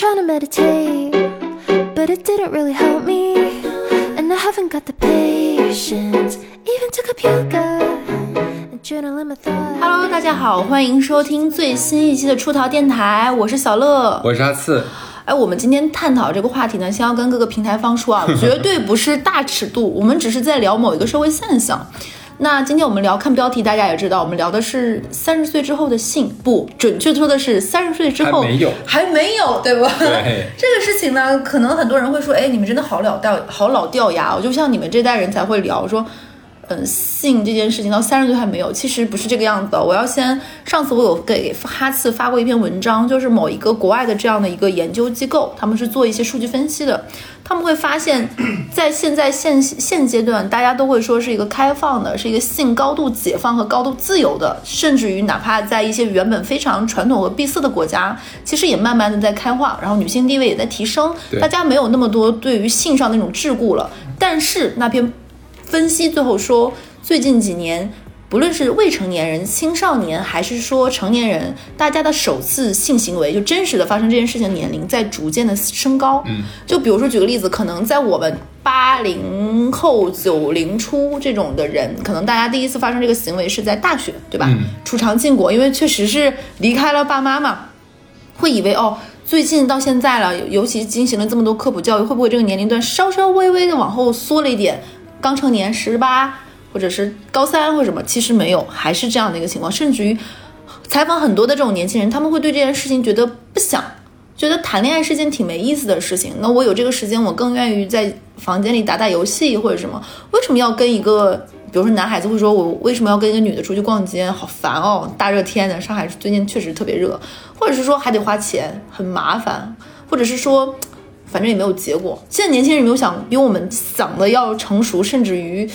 trying to meditate, but it didn't really help me. And I haven't got the patience, even to cook yoga and journal in my thoughts. Hello，大家好，欢迎收听最新一期的出逃电台，我是小乐。我是阿次，哎，我们今天探讨这个话题呢，先要跟各个平台方说啊，绝对不是大尺度，我们只是在聊某一个社会现象。那今天我们聊，看标题大家也知道，我们聊的是三十岁之后的性，不准确说的是三十岁之后还没有还没有，对吧？对 这个事情呢，可能很多人会说，哎，你们真的好老掉，好老掉牙哦，就像你们这代人才会聊说。性这件事情到三十岁还没有，其实不是这个样子的。我要先，上次我有给哈次发过一篇文章，就是某一个国外的这样的一个研究机构，他们是做一些数据分析的，他们会发现，在现在现现阶段，大家都会说是一个开放的，是一个性高度解放和高度自由的，甚至于哪怕在一些原本非常传统和闭塞的国家，其实也慢慢的在开化，然后女性地位也在提升，大家没有那么多对于性上那种桎梏了。但是那篇分析最后说，最近几年，不论是未成年人、青少年，还是说成年人，大家的首次性行为，就真实的发生这件事情的年龄在逐渐的升高。嗯，就比如说举个例子，可能在我们八零后、九零初这种的人，可能大家第一次发生这个行为是在大学，对吧？嗯初尝禁果，因为确实是离开了爸妈嘛。会以为哦，最近到现在了，尤尤其进行了这么多科普教育，会不会这个年龄段稍稍微微的往后缩了一点？刚成年十八，或者是高三或者什么？其实没有，还是这样的一个情况。甚至于采访很多的这种年轻人，他们会对这件事情觉得不想，觉得谈恋爱是件挺没意思的事情。那我有这个时间，我更愿意在房间里打打游戏或者什么。为什么要跟一个，比如说男孩子会说，我为什么要跟一个女的出去逛街？好烦哦，大热天的，上海最近确实特别热，或者是说还得花钱，很麻烦，或者是说。反正也没有结果。现在年轻人有没有想比我们想的要成熟，甚至于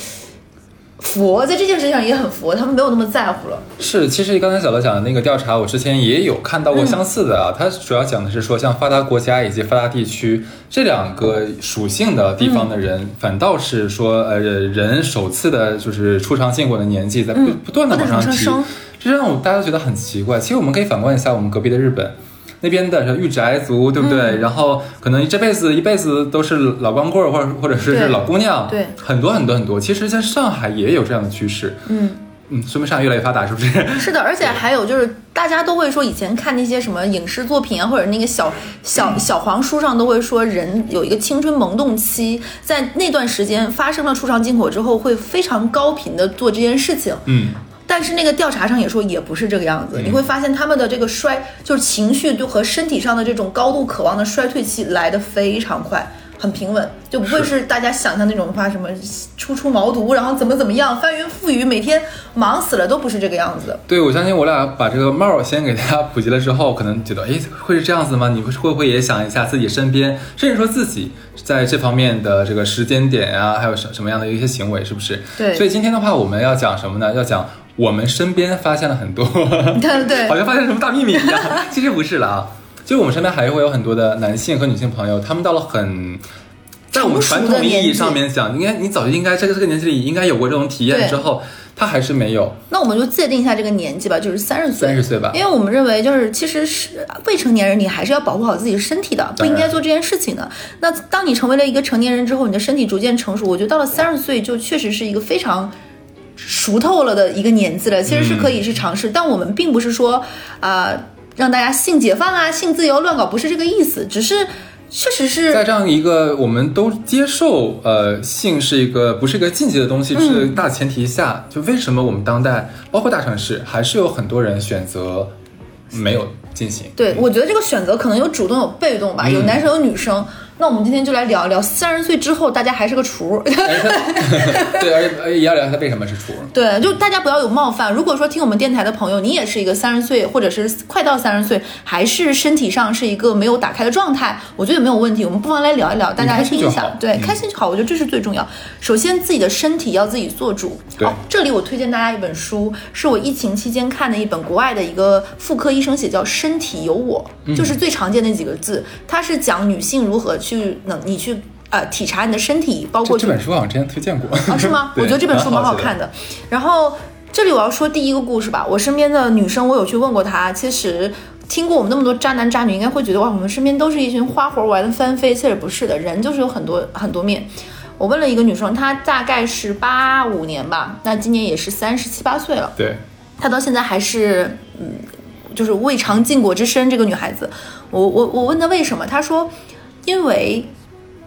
佛在这件事情上也很佛，他们没有那么在乎了。是，其实刚才小乐讲的那个调查，我之前也有看到过相似的啊。它主要讲的是说，像发达国家以及发达地区这两个属性的地方的人，反倒是说，呃，人首次的就是初尝禁果的年纪在不、不断的往上提上升，这让我大家都觉得很奇怪。其实我们可以反观一下我们隔壁的日本。那边的御宅族，对不对？嗯然后可能这辈子一辈子都是老光棍，或者或者是老姑娘，对很多很多很多。其实，在上海也有这样的趋势，嗯，嗯，说明上海越来越发达，是不是？是的，而且还有就是，大家都会说，以前看那些什么影视作品啊，或者那个小小小黄书上都会说，人有一个青春萌动期，在那段时间发生了出场禁果之后，会非常高频的做这件事情。嗯，但是那个调查上也说也不是这个样子，你会发现他们的这个衰，就是情绪就和身体上的这种高度渴望的衰退期来得非常快，很平稳，就不会是大家想象那种话什么初出茅庐，然后怎么怎么样翻云覆雨，每天忙死了，都不是这个样子。对，我相信我俩把这个帽儿先给大家普及了之后，可能觉得，哎，会是这样子吗？你会会不会也想一下自己身边，甚至说自己在这方面的这个时间点啊，还有什什么样的一些行为，是不是？对所以今天的话，我们要讲什么呢？要讲我们身边发现了很多，对对好像发现什么大秘密一样。其实不是了啊，就我们身边还会有很多的男性和女性朋友，他们到了很。在我们传统意义上面讲，应该你早就应该在这个年纪里应该有过这种体验之后，他还是没有。那我们就界定一下这个年纪吧，就是三十岁。三十岁吧因为我们认为，就是其实是未成年人，你还是要保护好自己的身体的，不应该做这件事情的。那当你成为了一个成年人之后，你的身体逐渐成熟，我觉得到了三十岁，就确实是一个非常熟透了的一个年纪了，其实是可以去尝试。但我们并不是说啊、让大家性解放啊、性自由乱搞，不是这个意思，只是确实是在这样一个我们都接受，呃，性是一个不是一个禁忌的东西，嗯是大前提下，就为什么我们当代包括大城市，还是有很多人选择没有进行？对，我觉得这个选择可能有主动有被动吧，有嗯男生有女生。那我们今天就来聊一聊三十岁之后，大家还是个厨。对，而且也要聊他为什么是厨。对，就大家不要有冒犯。如果说听我们电台的朋友，你也是一个三十岁，或者是快到三十岁，还是身体上是一个没有打开的状态，我觉得也没有问题。我们不妨来聊一聊，大家还是一下开心就好。对，嗯开心就好，我觉得这是最重要。首先，自己的身体要自己做主。对好，这里我推荐大家一本书，是我疫情期间看的一本国外的一个妇科医生写，叫《身体有我》，就是最常见的几个字。它是讲女性如何去能你去呃体察你的身体，包括这这本书好像之前推荐过啊，是吗？我觉得这本书蛮好写看的。然后这里我要说第一个故事吧，我身边的女生，我有去问过她，其实听过我们那么多渣男渣女，应该会觉得哇，我们身边都是一群花活玩的翻飞。其实不是的，人就是有很多很多面。我问了一个女生，她大概是八五年吧，那今年也是三十七八岁了。对，她到现在还是嗯，就是未尝禁果之身。这个女孩子，我我我问她为什么，她说，因为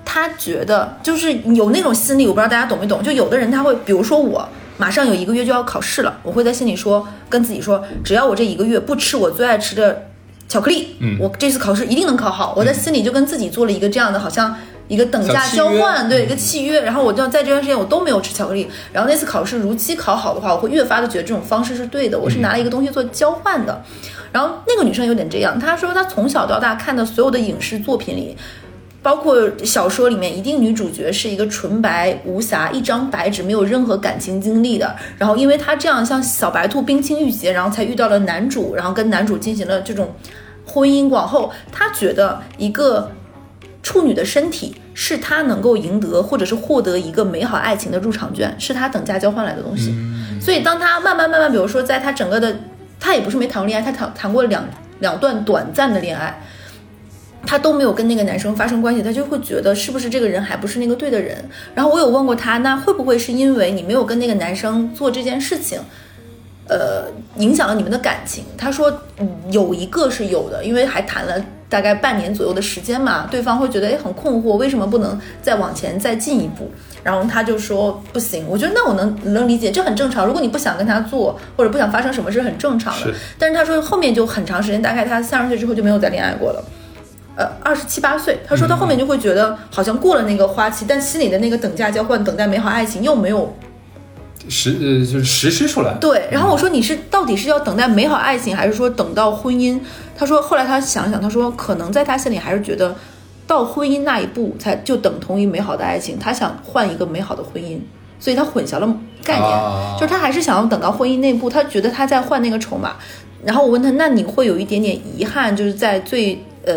他觉得就是有那种心理，我不知道大家懂没懂。就有的人他会，比如说我。马上有一个月就要考试了，我会在心里说，跟自己说，只要我这一个月不吃我最爱吃的巧克力，嗯我这次考试一定能考好。我在心里就跟自己做了一个这样的，好像一个等价交换，对一个契约。然后我就在这段时间我都没有吃巧克力，然后那次考试如期考好的话，我会越发的觉得这种方式是对的，我是拿了一个东西做交换的。然后那个女生有点这样，她说她从小到大看的所有的影视作品里。包括小说里面，一定女主角是一个纯白无瑕、一张白纸，没有任何感情经历的。然后，因为她这样像小白兔冰清玉洁，然后才遇到了男主，然后跟男主进行了这种婚姻。往后，她觉得一个处女的身体是她能够赢得或者是获得一个美好爱情的入场券，是她等价交换来的东西。所以，当她慢慢慢慢，比如说在她整个的，她也不是没谈过恋爱，她谈谈过两两段短暂的恋爱。他都没有跟那个男生发生关系，他就会觉得是不是这个人还不是那个对的人。然后我有问过他，那会不会是因为你没有跟那个男生做这件事情，呃，影响了你们的感情？他说，有一个是有的，因为还谈了大概半年左右的时间嘛，对方会觉得诶很困惑，为什么不能再往前再进一步？然后他就说不行，我觉得那我能能理解，这很正常。如果你不想跟他做，或者不想发生什么是，很正常的。但是他说后面就很长时间，大概他三十岁之后就没有再恋爱过了。呃，二十七八岁，他说他后面就会觉得好像过了那个花期，但心里的那个等价交换、等待美好爱情又没有实呃就是实施出来。对。然后我说你是到底是要等待美好爱情，还是说等到婚姻？他说后来他想想，他说可能在他心里还是觉得到婚姻那一步才就等同于美好的爱情，他想换一个美好的婚姻，所以他混淆了概念，啊就是他还是想要等到婚姻那步，他觉得他在换那个筹码。然后我问他，那你会有一点点遗憾，就是在最呃。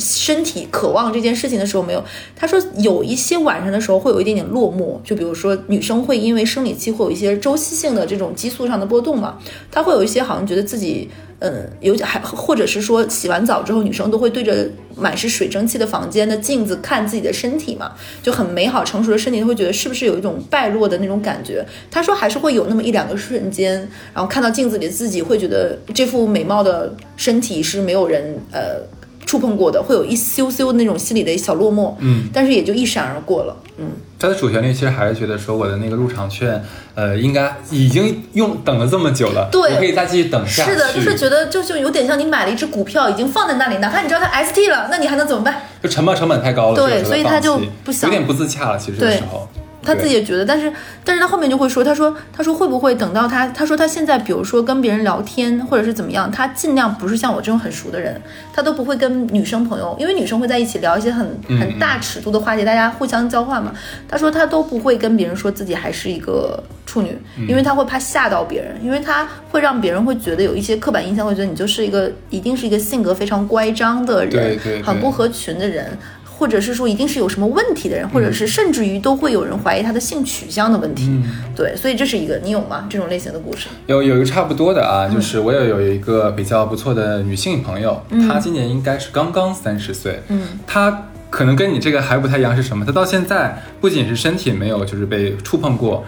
身体渴望这件事情的时候没有，他说有一些晚上的时候会有一点点落寞，就比如说女生会因为生理期会有一些周期性的这种激素上的波动嘛，她会有一些好像觉得自己，嗯，有还或者是说洗完澡之后，女生都会对着满是水蒸气的房间的镜子看自己的身体嘛，就很美好成熟的身体，会觉得是不是有一种败落的那种感觉？他说还是会有那么一两个瞬间，然后看到镜子里自己会觉得这副美貌的身体是没有人呃。触碰过的，会有一羞羞那种心里的小落寞，嗯，但是也就一闪而过了，嗯，它的主旋律其实还是觉得说我的那个入场券，呃，应该已经用等了这么久了，对我可以再继续等下去。是的，就是觉得就就有点像你买了一只股票，已经放在那里，哪怕你知道它 ST 了，那你还能怎么办？就沉没成本太高了，对所以他就不想有点不自洽了。其实这个对时候，他自己也觉得，但是但是他后面就会说，他说他说会不会等到他他说他现在比如说跟别人聊天或者是怎么样，他尽量不是像我这种很熟的人，他都不会跟女生朋友，因为女生会在一起聊一些很很大尺度的话题，大家互相交换嘛。他说他都不会跟别人说自己还是一个处女，因为他会怕吓到别人，因为他会让别人会觉得有一些刻板印象，会觉得你就是一个一定是一个性格非常乖张的人，很不合群的人。或者是说一定是有什么问题的人，或者是甚至于都会有人怀疑他的性取向的问题。对，所以这是一个你有吗？这种类型的故事？有有一个差不多的啊，嗯就是我也有一个比较不错的女性朋友，她今年应该是刚刚三十岁，嗯，她可能跟你这个还不太一样，是什么？她到现在不仅是身体没有就是被触碰过，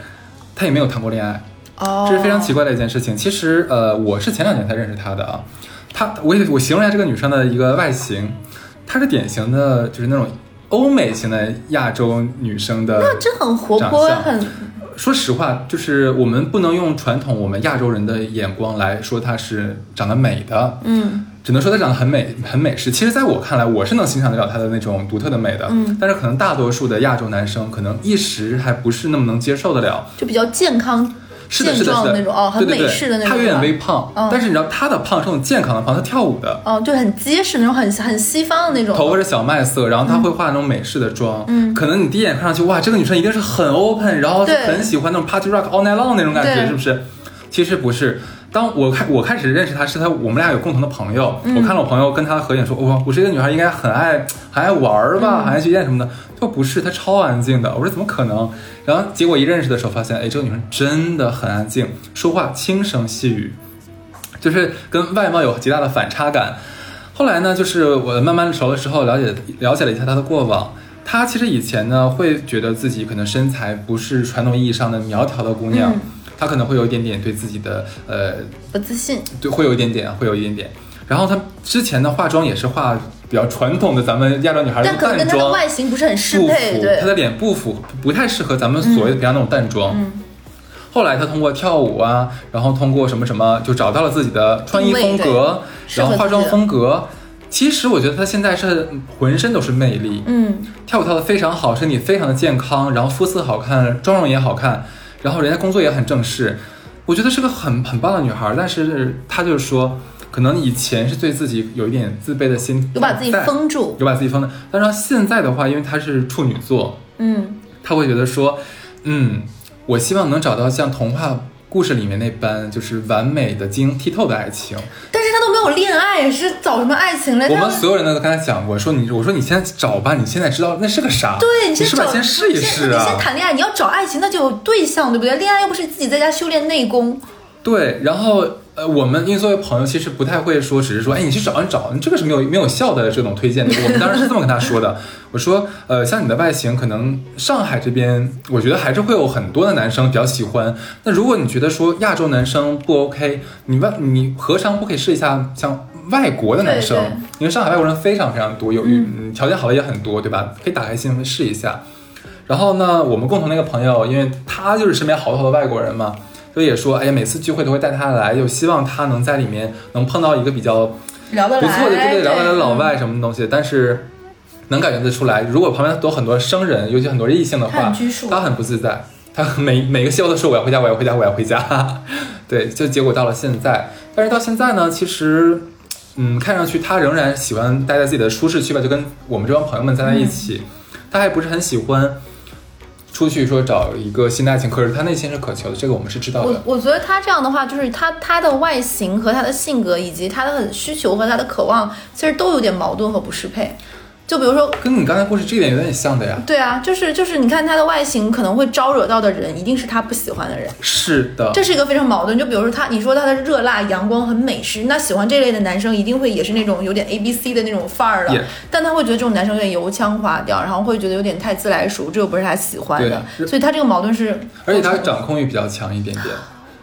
她也没有谈过恋爱，哦这是非常奇怪的一件事情。其实呃，我是前两年才认识她的啊，她我也我形容一下这个女生的一个外形，她是典型的就是那种欧美型的亚洲女生的，那这很活泼，很说实话，就是我们不能用传统我们亚洲人的眼光来说她是长得美的，嗯只能说她长得很美，很美式。其实，在我看来，我是能欣赏得了她的那种独特的美的，嗯但是可能大多数的亚洲男生可能一时还不是那么能接受得了。就比较健康、健是的，是的，壮那种哦，很美式的那种。她有点微胖，嗯但是你知道她的胖是那种健康的胖，她跳舞的。哦，就很结实那种，很很西方的那种。头发是小麦色，然后她会化那种美式的妆，嗯可能你第一眼看上去，哇，这个女生一定是很 open，然后对很喜欢那种 party rock all night long 那种感觉，是不是？其实不是。当我开我开始认识她，是她我们俩有共同的朋友，嗯我看了我朋友跟她合影，说，哇，我是一个女孩应该很爱很爱玩儿吧，嗯很爱去夜什么的，就不是，她超安静的。我说怎么可能？然后结果一认识的时候，发现，哎，这个女生真的很安静，说话轻声细语。就是跟外貌有极大的反差感。后来呢，就是我慢慢熟了之后，了解了解了一下她的过往。她其实以前呢，会觉得自己可能身材不是传统意义上的苗条的姑娘，嗯他可能会有一点点对自己的呃，不自信。对，会有一点点，会有一点点。然后她之前的化妆也是化比较传统的咱们亚洲女孩的但可能淡妆，跟她的外形不是很适不配，她的脸不符，不太适合咱们所谓的平常那种淡妆。嗯后来她通过跳舞啊，然后通过什么什么，就找到了自己的穿衣风格，然后化妆风格。其实我觉得她现在是浑身都是魅力，嗯，跳舞跳得非常好，身体非常的健康，然后肤色好看，妆容也好看，然后人家工作也很正式，我觉得是个很很棒的女孩。但是她就是说，可能以前是对自己有一点自卑的心，有把自己封住。有把自己封的。但是她现在的话，因为她是处女座，嗯，她会觉得说，嗯，我希望能找到像童话故事里面那般，就是完美的、晶莹剔透的爱情。有恋爱，是找什么爱情来？我们所有人都跟他讲过，说你，我说你现在找吧，你现在知道那是个啥？对你先找，是是先试一试你啊？先谈恋爱，你要找爱情，那就有对象，对不对？恋爱又不是自己在家修炼内功。对，然后呃，我们因为作为朋友，其实不太会说，只是说，哎，你去找，你找，你这个是没有没有效的这种推荐的。我们当时是这么跟他说的，我说，呃，像你的外形，可能上海这边，我觉得还是会有很多的男生比较喜欢。那如果你觉得说亚洲男生不 OK，你外你何尝不可以试一下像外国的男生？对对因为上海外国人非常非常多，有嗯条件好的也很多，对吧？可以打开心扉试一下。然后呢，我们共同的一个朋友，因为他就是身边好多好多外国人嘛，所以也说，哎呀，每次聚会都会带他来，就希望他能在里面能碰到一个比较聊得来，不错的，对对，聊得来的老嗯外什么东西。但是能感觉得出来，如果旁边都很多生人，尤其很多异性的话他很不自在，他每 每个笑都说我要回家，我要回家，我要回家。对，就结果到了现在，但是到现在呢，其实。嗯，看上去他仍然喜欢待在自己的舒适区吧，就跟我们这帮朋友们在在一起。他还不是很喜欢出去说找一个新的爱情，可是他内心是渴求的，这个我们是知道的。我觉得他这样的话，就是他他的外形和他的性格，以及他的需求和他的渴望，其实都有点矛盾和不适配。就比如说，跟你刚才故事这一点有点像的呀。对啊，就是就是，你看他的外形可能会招惹到的人，一定是他不喜欢的人，是的，这是一个非常矛盾。就比如说他，你说他的热辣、阳光、很美式，那喜欢这类的男生一定会也是那种有点 A B C 的那种范儿的 Yeah 但他会觉得这种男生有点油腔滑调，然后会觉得有点太自来熟，这又不是他喜欢的，对所以他这个矛盾是，而且他掌控欲比较强一点点，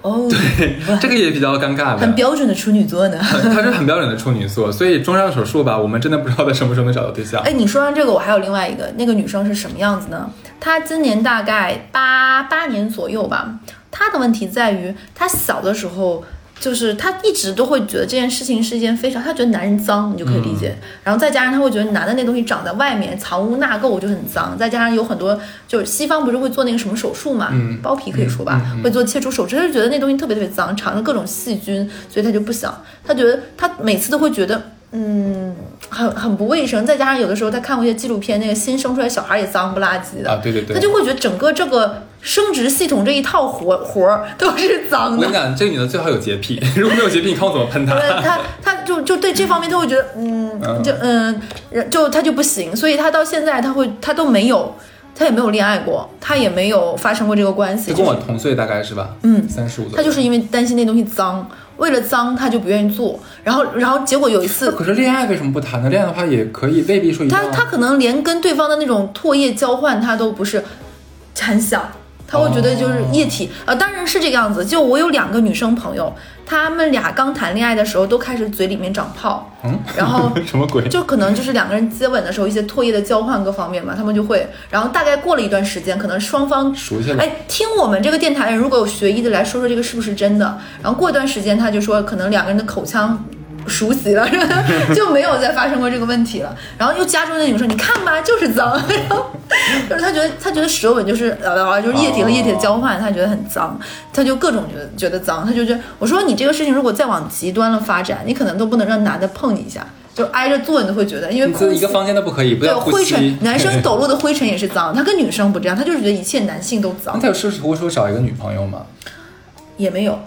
哦，对这个也比较尴尬的很。标准的处女座呢。他是很标准的处女座，所以中上手术吧，我们真的不知道他什么时候能找到对象。哎，你说完这个，我还有另外一个，那个女生是什么样子呢？她今年大概八八年左右吧。她的问题在于，她小的时候就是他一直都会觉得这件事情是一件非常，他觉得男人脏，你就可以理解。然后再加上他会觉得男的那东西长在外面，藏污纳垢就很脏。再加上有很多就是西方不是会做那个什么手术嘛，嗯包皮可以说吧，会做切除手术，他就觉得那东西特别特别脏，藏着各种细菌，所以他就不想。他觉得他每次都会觉得。嗯，很很不卫生，再加上有的时候他看过一些纪录片，那个新生出来小孩也脏不拉几的，啊，对对对，他就会觉得整个这个生殖系统这一套活活儿都是脏的我跟你。讲，这个女的最好有洁癖，如果没有洁癖，你看我怎么喷她。对她她就就对这方面她会觉得，嗯，就嗯，就她就不行，所以她到现在她会她都没有，她也没有恋爱过，她也没有发生过这个关系，她跟我同岁大概是吧？嗯三十五左右。他就是因为担心那东西脏，为了脏他就不愿意做，然后然后结果有一次可是恋爱为什么不谈呢？恋爱的话也可以，未必说一。他他可能连跟对方的那种唾液交换，他都不是很想，他会觉得就是液体，呃，当然是这个样子。就我有两个女生朋友，她们俩刚谈恋爱的时候都开始嘴里面长泡，嗯，然后 什么鬼？就可能就是两个人接吻的时候一些唾液的交换各方面嘛，他们就会，然后大概过了一段时间，可能双方熟悉了。哎，听我们这个电台人，如果有学医的来说说这个是不是真的？然后过一段时间，他就说可能两个人的口腔熟悉了，就没有再发生过这个问题了。然后又加州的女生，你看吧，就是脏。然后就是他觉得他觉得舌吻就是呃就是液体和液体的交换，他觉得很脏，他就各种觉得觉得脏，他就觉得我说你这个事情如果再往极端了发展，你可能都不能让男的碰你一下。就挨着坐，你都会觉得，因为一个房间都不可以，不对灰尘，。男生抖落的灰尘也是脏，他跟女生不这样，他就是觉得一切男性都脏。他有试图说找一个女朋友吗？也没有。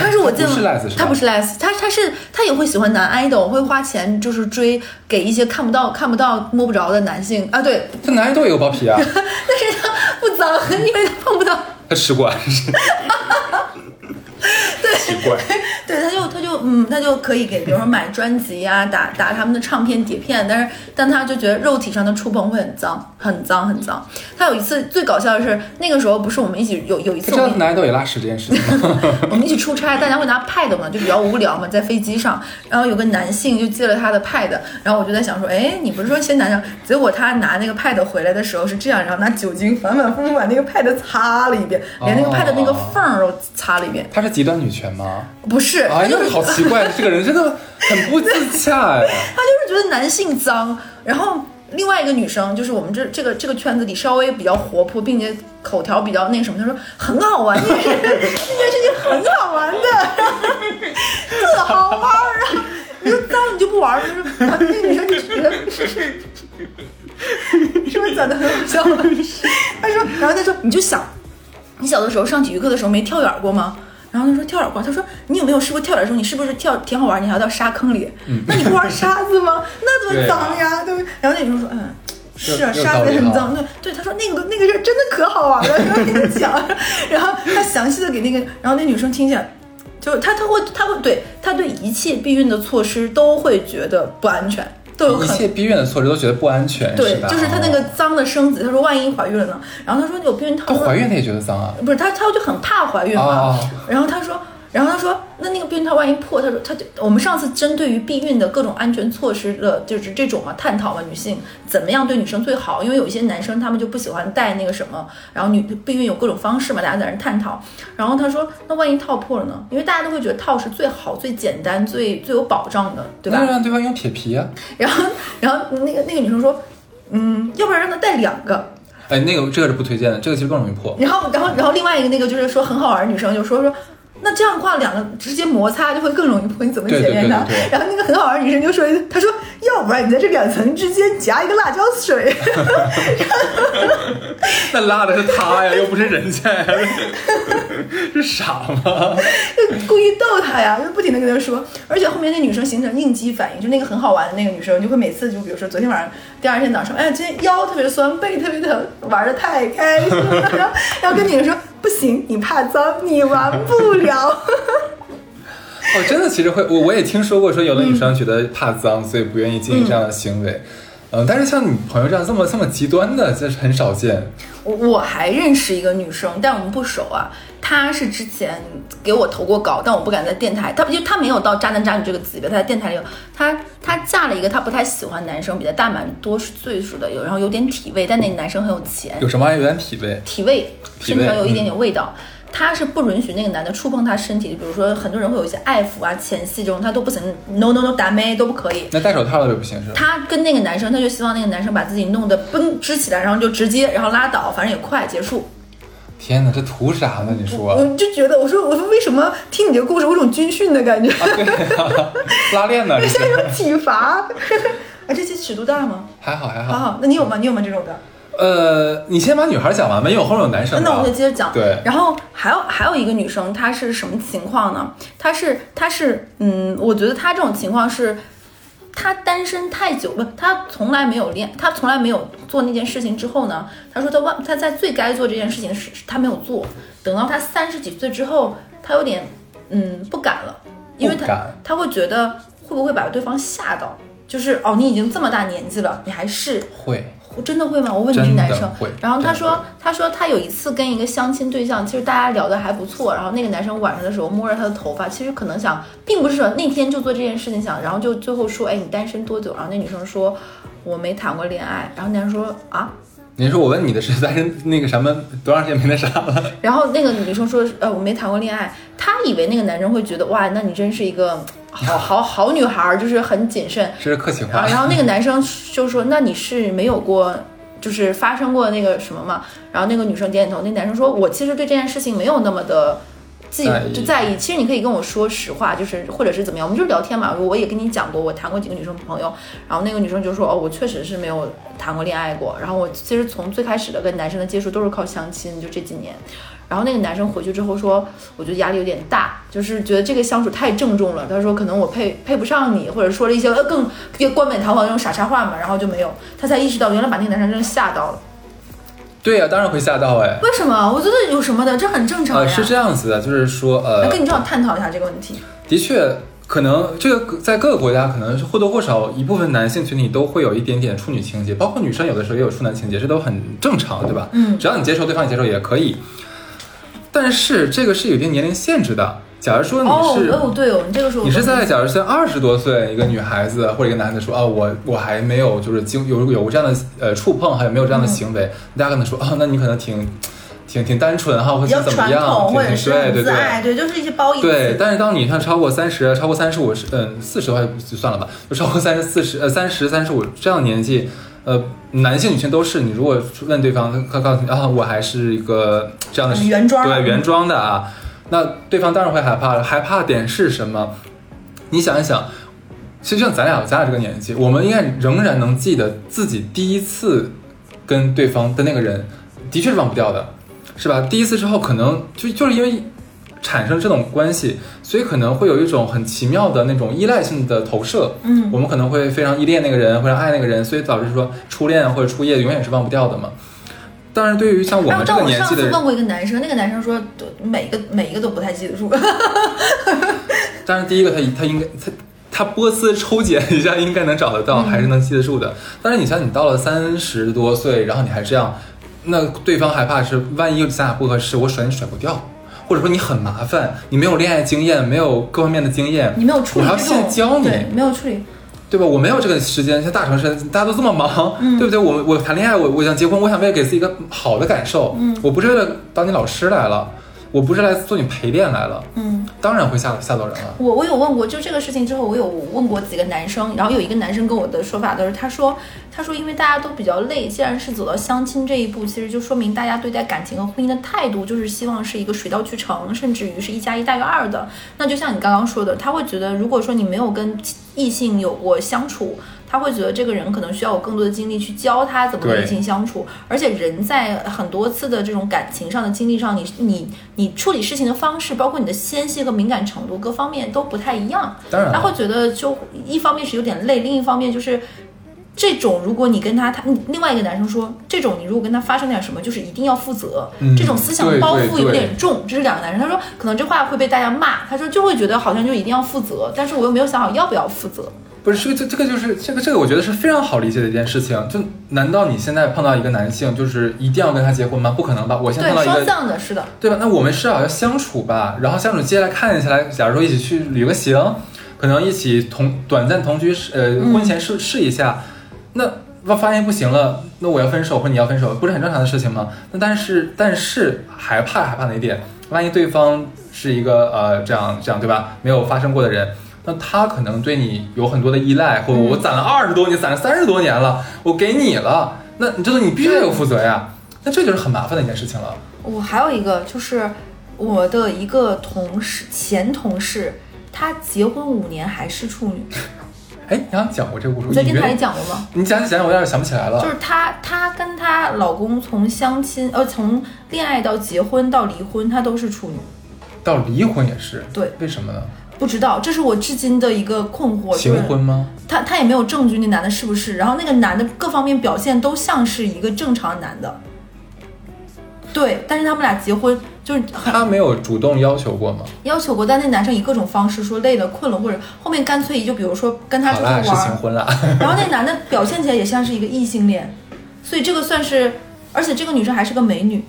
他是我见他不是 les 是吧他不是 les，他他是他也会喜欢男 idol，会花钱就是追给一些看不到、看不到、摸不着的男性啊，对，他男 idol 也有包皮啊，但是他不脏，因为他碰不到。他吃过。对，奇怪。对，他就他就嗯，他就可以给，比如说买专辑呀、打打他们的唱片碟片，但是但他就觉得肉体上的触碰会很脏，很脏，很脏。他有一次最搞笑的是，那个时候不是我们一起有有一次男人都有拉屎这件事情吗？我们一起出差，大家会拿 pad 嘛，就比较无聊嘛，在飞机上，然后有个男性就借了他的 pad，然后我就在想说，哎，你不是说先男生？结果他拿那个 pad 回来的时候是这样，然后拿酒精反反复复把那个 pad 擦了一遍，连那个 pad 那个缝儿都擦了一遍。她是极端女权吗？不是，他哎呀就是，好奇怪，这个人真的很不自洽哎。他就是觉得男性脏，然后。另外一个女生，就是我们这这个这个圈子里稍微比较活泼，并且口条比较那什么，她说很好玩，这件事这件事情很好玩的，特好玩儿啊！你说脏你就不玩儿，就是那个女生就觉得，是不是讲的很好笑？他说，然后他说，你就想，你小的时候上体育课的时候没跳远过吗？然后他说跳远过，他说你有没有试过跳远的时候，你是不是跳挺好玩，你还要到沙坑里？那你不玩沙子吗？那多脏呀，对不对？然后那女生说，嗯。是啊，沙子也很脏，对对，他说那个那个事儿真的可好玩了，然后跟他讲，然后他详细的给那个，然后那女生听起来，就是她她会他会对他对一切避孕的措施都会觉得不安全，都有可能一切避孕的措施都觉得不安全，对吧？，就是她那个脏的生子，她说万一怀孕了呢？然后她说有避孕套，她怀孕她也觉得脏啊。不是她，她就很怕怀孕嘛。哦然后她说，然后他说，那那个避孕套万一破，他说他就我们上次针对于避孕的各种安全措施的，就是这种嘛探讨嘛，女性怎么样对女生最好？因为有一些男生他们就不喜欢戴那个什么，然后女避孕有各种方式嘛，大家在那探讨。然后他说，那万一套破了呢？因为大家都会觉得套是最好、最简单、最最有保障的，对吧那？让对方用铁皮啊。然后，然后那个那个女生说，嗯，要不然让他戴两个。哎，那个这个是不推荐的，这个其实更容易破。然后，然后，然后另外一个那个就是说很好玩的女生就说说，那这样的话两个直接摩擦就会更容易破，你怎么检验它对对对对？然后那个很好玩的女生就说，她说要不然你在这两层之间夹一个辣椒水，那辣的是他呀，又不是人家呀，是傻吗？就故意逗他呀，就不停的跟他说。而且后面那女生形成应激反应，就那个很好玩的那个女生就会每次就比如说昨天晚上，第二天早上，哎，今天腰特别酸，背特别疼，玩的太开心了，然 后然后跟女生说不行，你怕脏，你玩不了。哦，真的，其实会，我我也听说过，说有的女生觉得怕脏，所以不愿意进行这样的行为。嗯，但是像你朋友这样这么这么极端的，这是很少见。我我还认识一个女生，但我们不熟啊。她是之前给我投过稿，但我不敢在电台。她就她没有到渣男渣女这个级别，她在电台里有。她她嫁了一个她不太喜欢男生，比她大蛮多岁数的，有然后有点体味，但那男生很有钱，有什么有点体味？体味身上有一点点味道。她是不允许那个男的触碰她身体的，比如说很多人会有一些爱抚啊、前戏这种，她都不行，no no no，打妹都不可以。那戴手套的就不行是吧？她跟那个男生，她就希望那个男生把自己弄得绷支起来，然后就直接，然后拉倒，反正也快结束。天哪，这图啥呢？你说？我就觉得，我说我说为什么听你这个故事，我有种军训的感觉，啊，对呀、拉练呢，这 像一种体罚。啊，这期尺度大吗？还好还好。好好，那你有吗？你有吗？这种的？呃，你先把女孩讲完吧，因为我后面有男生。那我们就接着讲。对然后还有还有一个女生，她是什么情况呢？她是她是嗯，我觉得她这种情况是。她单身太久不，他从来没有恋，他从来没有做那件事情之后呢，他说他忘，他在最该做这件事情时，他没有做。等到他三十几岁之后，他有点嗯不敢了，因为他他会觉得会不会把对方吓到，就是哦，你已经这么大年纪了，你还是会，真的会吗？我问你是男生，然后他说他说他有一次跟一个相亲对象，其实大家聊得还不错，然后那个男生晚上的时候摸着他的头发，其实可能想，并不是说那天就做这件事情想，然后就最后说，哎，你单身多久？然后那女生说我没谈过恋爱，然后男生说啊，你说我问你的是单身那个什么多长时间没那啥了？然后那个女生说，呃，我没谈过恋爱，她以为那个男生会觉得，哇，那你真是一个好好好女孩儿，就是很谨慎，这是客气啊，话。然后那个男生就说：“那你是没有过，就是发生过那个什么吗？”然后那个女生点点头，那男生说：“我其实对这件事情没有那么的自在意就在意。其实你可以跟我说实话，就是或者是怎么样，我们就是聊天嘛。我也跟你讲过，我谈过几个女生朋友，然后那个女生就说：哦，我确实是没有谈过恋爱过。然后我其实从最开始的跟男生的接触都是靠相亲，就这几年。”然后那个男生回去之后说，我觉得压力有点大，就是觉得这个相处太郑重了。他说可能我配配不上你，或者说了一些呃更更冠冕堂皇的那种傻叉话嘛，然后就没有，他才意识到原来把那个男生真的吓到了。对呀、当然会吓到哎。为什么？我觉得有什么的，这很正常呀。呃，是这样子的，就是说，呃来，跟你正好探讨一下这个问题。的确，可能这个在各个国家，可能是或多或少一部分男性群体都会有一点点处女情节，包括女生有的时候也有处男情节，这都很正常，对吧？嗯只要你接受，对方也接受也可以。但是这个是有一定年龄限制的。假如说你哦是、哦，对哦，你这个时候你是在假如像二十多岁一个女孩子或者一个男的说啊，我我还没有就是经有有过这样的呃触碰，还有没有这样的行为，大家可能说啊，那你可能挺挺挺单纯哈，或者怎么样，挺挺或者是对对对。很自爱，对，就是一些褒义对，但是当你像超过三十、超过三十五、嗯四十的话就算了吧，就超过三十四十、呃三十、三十五这样的年纪，呃，男性、女性都是。你如果问对方，他告诉你啊，我还是一个这样的原装对原装的啊，那对方当然会害怕了。害怕点是什么？你想一想，其实像咱俩咱俩这个年纪，我们应该仍然能记得自己第一次跟对方的那个人，的确是忘不掉的，是吧？第一次之后，可能就就是因为产生这种关系，所以可能会有一种很奇妙的那种依赖性的投射。嗯我们可能会非常依恋那个人，非常爱那个人，所以导致说初恋或者初夜永远是忘不掉的嘛。但是，对于像我们这个年纪的人，上次问过一个男生，那个男生说，每一个每一个都不太记得住。但是第一个他他应该他他波斯抽检一下应该能找得到，还是能记得住的。但是你像你到了三十多岁，然后你还这样，那对方害怕是万一咱俩不合适，我甩你甩不掉。或者说你很麻烦，你没有恋爱经验，没有各方面的经验，你没有处理我还要现教你，对，没有处理。对吧？我没有这个时间，像大城市大家都这么忙，嗯对不对？我我谈恋爱，我我想结婚，我想为了给自己一个好的感受，嗯我不是为了当你老师来了，我不是来做你陪练来了，嗯，当然会吓吓到人了。我我有问过，就这个事情之后，我有问过几个男生，然后有一个男生跟我的说法都是，他说他说因为大家都比较累，既然是走到相亲这一步，其实就说明大家对待感情和婚姻的态度就是希望是一个水到渠成，甚至于是一加一大于二的。那就像你刚刚说的，他会觉得如果说你没有跟异性有过相处。他会觉得这个人可能需要有更多的精力去教他怎么跟对异性相处，而且人在很多次的这种感情上的经历上，你你你处理事情的方式，包括你的纤细和敏感程度各方面都不太一样。当然他会觉得就一方面是有点累，另一方面就是这种如果你跟他他另外一个男生说，这种你如果跟他发生点什么，就是一定要负责，嗯这种思想包袱有点重。这是两个男生，他说可能这话会被大家骂，他说就会觉得好像就一定要负责，但是我又没有想好要不要负责。不是这个这这个就是这个这个，我觉得是非常好理解的一件事情。就难道你现在碰到一个男性，就是一定要跟他结婚吗？不可能吧！我现在碰到一个，双向的，是的，对吧？那我们至少要相处吧，然后相处接下来看下来，假如说一起去旅个行，可能一起同短暂同居，呃，嗯婚前试试一下，那发发现不行了，那我要分手或者你要分手，不是很正常的事情吗？那但是但是害怕害怕哪一点？万一对方是一个呃这样这样对吧？没有发生过的人。那他可能对你有很多的依赖，或者我攒了二十多年，攒了三十多年了，我给你了，那你这个你必须得有负责呀。那这就是很麻烦的一件事情了。我还有一个就是我的一个同事，前同事，她结婚五年还是处女，哎，你好像讲过这个故事，我在电台里讲过吗？你讲讲讲，我有点想不起来了。就是她，她跟她老公从相亲，呃，从恋爱到结婚到离婚，她都是处女。到离婚也是，对，为什么呢？不知道，这是我至今的一个困惑。就是行婚吗？他他也没有证据，那男的是不是？然后那个男的各方面表现都像是一个正常男的。对，但是他们俩结婚就是他没有主动要求过吗？要求过，但那男生以各种方式说累了、困了，或者后面干脆就比如说跟他出去玩，婚了。然后那男的表现起来也像是一个异性恋，所以这个算是，而且这个女生还是个美女，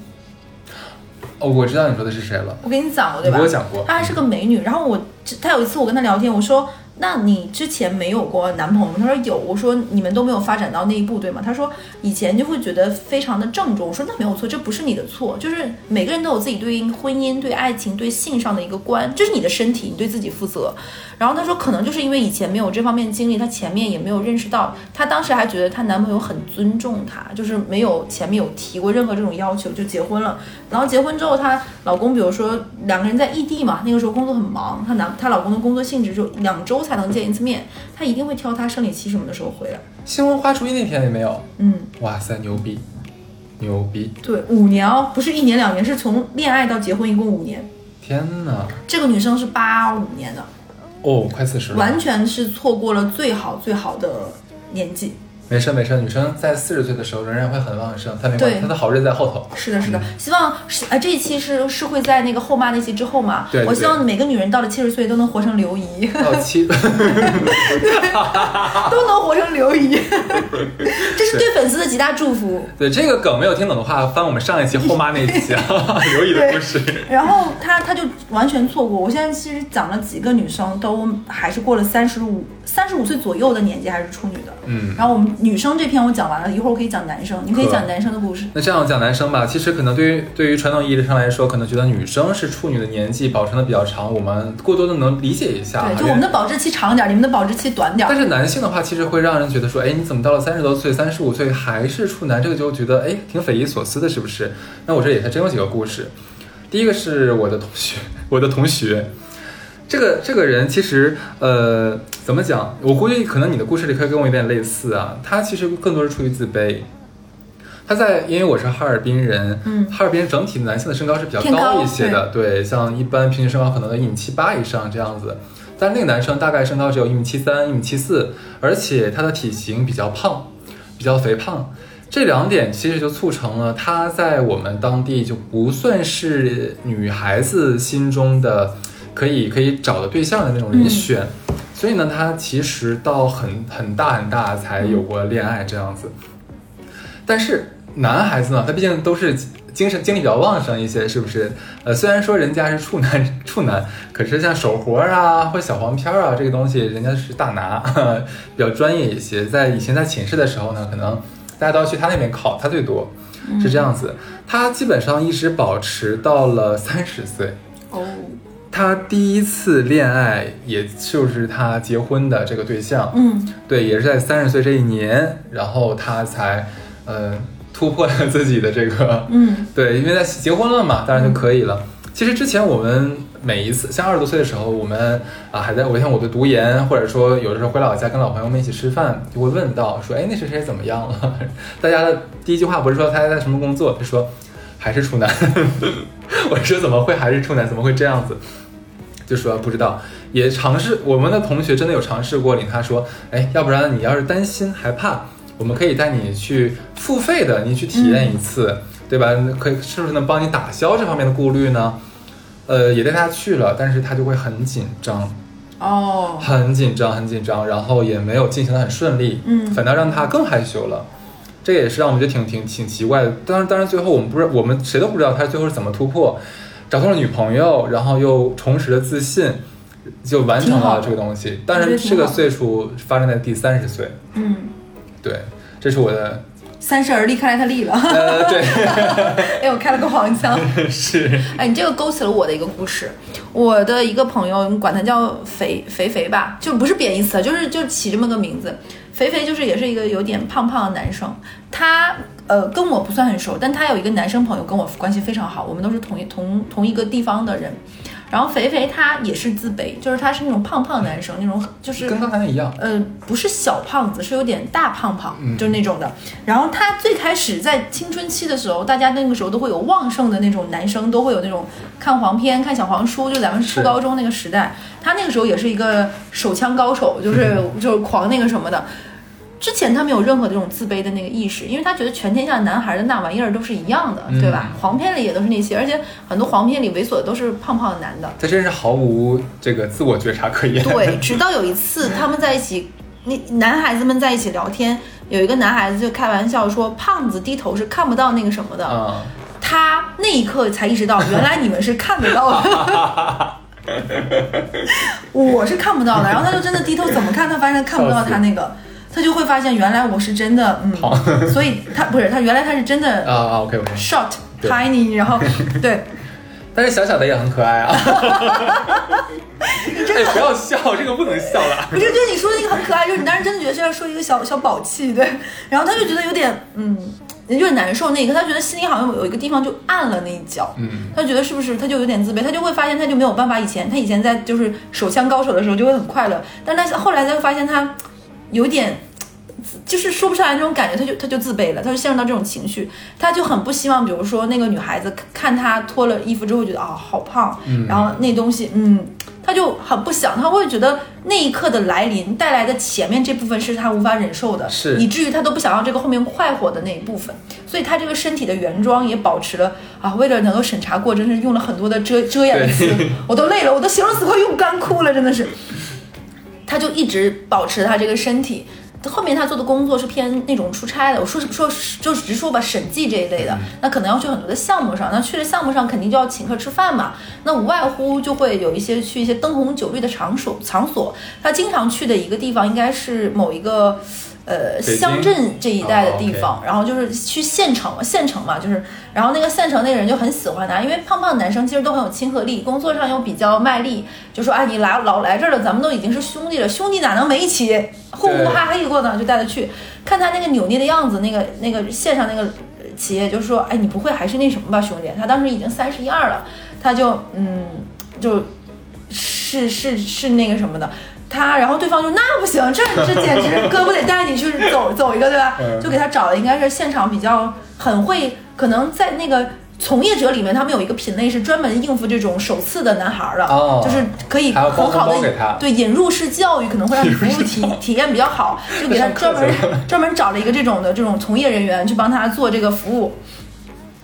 哦，我知道你说的是谁了。我跟你讲过对你吧？给我讲过她还是个美女，然后我她有一次我跟她聊天，我说。那你之前没有过男朋友吗？她说有。我说你们都没有发展到那一步，对吗？她说以前就会觉得非常的郑重。我说那没有错，这不是你的错，就是每个人都有自己对应婚姻、对爱情、对性上的一个观，这是你的身体，你对自己负责。然后她说可能就是因为以前没有这方面经历，她前面也没有认识到，她当时还觉得她男朋友很尊重她，就是没有前面有提过任何这种要求就结婚了。然后结婚之后，她老公比如说两个人在异地嘛，那个时候工作很忙，她男她老公的工作性质就两周能见一次面，他一定会挑他生理期什么的时候回来。新婚花烛夜那天也没有。嗯，哇塞，牛逼，牛逼！对，五年哦，不是一年两年，是从恋爱到结婚一共五年。天哪！这个女生是八五年的，哦，快四十了。完全是错过了最好最好的年纪。没事没事，女生在四十岁的时候仍然会很旺盛，她没关系，她的好日子在后头。是的，是的，希望是呃这一期是是会在那个后妈那期之后嘛？对对我希望每个女人到了七十岁都能活成刘姨，到七，都能活成刘姨，这是对粉丝的极大祝福。对这个梗没有听懂的话，翻我们上一期后妈那一期啊，刘姨的故事。然后她她就完全错过。我现在其实讲了几个女生都还是过了三十五三十五岁左右的年纪还是处女的。嗯，然后我们女生这篇我讲完了，一会儿我可以讲男生，你可以讲男生的故事。那这样讲男生吧，其实可能对于对于传统意义上来说，可能觉得女生是处女的年纪保存的比较长，我们过多的能理解一下。对，就我们的保质期长点儿，你们的保质期短点儿。但是男性的话，其实会让人觉得说，哎，你怎么到了三十多岁、三十五岁还是处男？这个就觉得哎，挺匪夷所思的，是不是？那我这里还真有几个故事。第一个是我的同学，我的同学，这个这个人其实呃，怎么讲？我估计可能你的故事里可以跟我有点类似啊。他其实更多是出于自卑。他在，因为我是哈尔滨人，嗯哈尔滨整体男性的身高是比较高高一些的，对，像一般平均身高可能都一米七八以上这样子。但那个男生大概身高只有一米七三、一米七四，而且他的体型比较胖，比较肥胖。这两点其实就促成了他在我们当地就不算是女孩子心中的可以可以找的对象的那种人选，所以呢，他其实到很很大很大才有过恋爱这样子。但是男孩子呢，他毕竟都是精神精力比较旺盛一些，是不是？呃，虽然说人家是处男 处男，可是像手活啊或小黄片啊这个东西，人家是大拿，比较专业一些。在以前在寝室的时候呢，可能大家都要去他那边考，他最多是这样子。他基本上一直保持到了三十岁。哦，他第一次恋爱，也就是他结婚的这个对象，嗯对，也是在三十岁这一年，然后他才呃突破了自己的这个，嗯 对，因为他结婚了嘛，当然就可以了。其实之前我们每一次像二十多岁的时候，我们啊还在我像我的读研，或者说有的时候回老家跟老朋友们一起吃饭，就会问到说，哎，那谁谁怎么样了？大家的第一句话不是说他在什么工作，是说还是处男。我说怎么会还是处男？怎么会这样子？就说不知道，也尝试我们的同学真的有尝试过领他说，哎，要不然你要是担心害怕，我们可以带你去付费的，你去体验一次，对吧？可以是不是能帮你打消这方面的顾虑呢？呃，也带他去了，但是他就会很紧张，哦，很紧张，很紧张，然后也没有进行的很顺利，嗯反倒让他更害羞了。这也是让我们觉得挺挺挺奇怪的。当然，当然最后我们不是我们谁都不知道他最后是怎么突破，找到了女朋友，然后又重拾了自信，就完成了这个东西。但是我觉得挺好这个岁数发生在第三十岁，嗯，对，这是我的三十而立，看来他立了。呃对 哎，我开了个黄腔。是哎，你这个勾起了我的一个故事。我的一个朋友，你管他叫肥肥肥吧，就不是贬义词，就是就起这么个名字。肥肥就是也是一个有点胖胖的男生，他呃跟我不算很熟，但他有一个男生朋友跟我关系非常好，我们都是同一同同一个地方的人。然后肥肥他也是自卑，就是他是那种胖胖男生，那种就是跟刚才那一样，呃，不是小胖子，是有点大胖胖，嗯就是那种的。然后他最开始在青春期的时候，大家那个时候都会有旺盛的那种男生，都会有那种看黄片、看小黄书，就咱们初高中那个时代，他那个时候也是一个手枪高手，就是 就是狂那个什么的。之前他没有任何这种自卑的那个意识，因为他觉得全天下男孩的那玩意儿都是一样的，对吧？黄片里也都是那些，而且很多黄片里猥琐的都是胖胖的男的。他真是毫无这个自我觉察可言。对，直到有一次他们在一起，那男孩子们在一起聊天，有一个男孩子就开玩笑说，胖子低头是看不到那个什么的。啊、他那一刻才意识到，原来你们是看得到的。我是看不到的，然后他就真的低头怎么看，他发现看不到他那个，他就会发现原来我是真的，嗯，所以他不是他原来他是真的啊啊，OK OK，short tiny，然后 对，但是小小的也很可爱啊。哎，不要笑，这个不能笑了。不是，就是你说的那个很可爱，就是你当时真的觉得是要说一个小小宝气，对，然后他就觉得有点，嗯，有点难受那一刻，他觉得心里好像有一个地方就按了那一脚，嗯，他觉得是不是他就有点自卑，他就会发现他就没有办法以前他以前在就是手枪高手的时候就会很快乐，但他后来他就发现他有点。就是说不上来那种感觉，他就他就自卑了，他就陷入到这种情绪，他就很不希望，比如说那个女孩子看他脱了衣服之后觉得啊、好胖，嗯。然后那东西，嗯，他他就很不想，他会觉得那一刻的来临带来的前面这部分是他无法忍受的，是。以至于他都不想要这个后面快活的那一部分，所以他这个身体的原装也保持了啊，为了能够审查过，真是用了很多的遮遮掩词，我都累了，我都形容词快用干枯了，真的是。他就一直保持他这个身体。后面他做的工作是偏那种出差的，我说说就是直说吧，审计这一类的，那可能要去很多的项目上，那去了项目上肯定就要请客吃饭嘛，那无外乎就会有一些去一些灯红酒绿的场所场所，他经常去的一个地方应该是某一个。呃，乡镇这一带的地哦方，然后就是去县城嘛，县城嘛，就是，然后那个县城那个人就很喜欢他，因为胖胖的男生其实都很有亲和力，工作上又比较卖力，就说啊，你来老来这儿了，咱们都已经是兄弟了，兄弟哪能没一起呼呼哈嘿过呢？就带他去看他那个扭捏的样子，那个那个县上那个呃企业就说，哎，你不会还是那什么吧，兄弟？他当时已经三十一二了，他就嗯，就是是是那个什么的。他，然后对方就那不行，这 这简直哥不得带你去走走一个，对吧？嗯就给他找了，应该是现场比较很会，可能在那个从业者里面，他们有一个品类是专门应付这种首次的男孩儿的，哦就是可以很好给他的对引入式教育，可能会让你 服务体 体验比较好，就给他专门专门找了一个这种的这种从业人员去帮他做这个服务。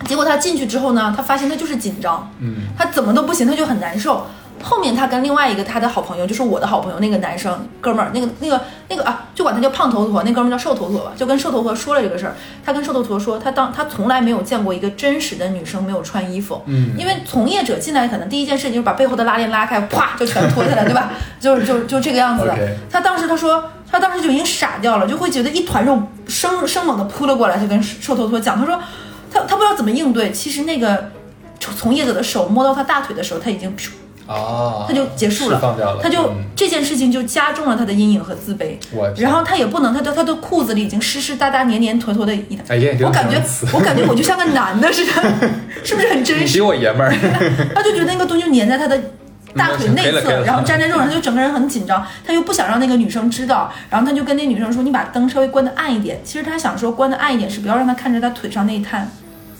结果他进去之后呢，他发现他就是紧张，嗯，他怎么都不行，他就很难受。后面他跟另外一个他的好朋友，就是我的好朋友那个男生哥们儿，那个那个那个啊，就管他叫胖头陀，那哥们儿叫瘦头陀吧，就跟瘦头陀说了这个事儿。他跟瘦头陀说，他当他从来没有见过一个真实的女生没有穿衣服，嗯因为从业者进来可能第一件事情就是把背后的拉链拉开，啪就全脱下来，对吧？就是就就这个样子的。他当时他说，他当时就已经傻掉了，就会觉得一团肉生生猛的扑了过来，就跟瘦头陀讲，他说他他不知道怎么应对。其实那个从业者的手摸到他大腿的时候，他已经噗哦，他就结束了，放掉了，他就、嗯这件事情就加重了他的阴影和自卑。我然后他也不能，他的他的裤子里已经湿湿哒哒、黏黏坨坨的一哎呀，我感觉我感觉我就像个 男的似的，是不是很真实你比？我爷们儿，他就觉得那个东西就粘在他的大腿内侧，然后粘在肉上，他就整个人很紧张，他又不想让那个女生知道，然后他就跟那女生说：“你把灯稍微关的暗一点。”其实他想说关的暗一点是不要让他看着他腿上那一滩，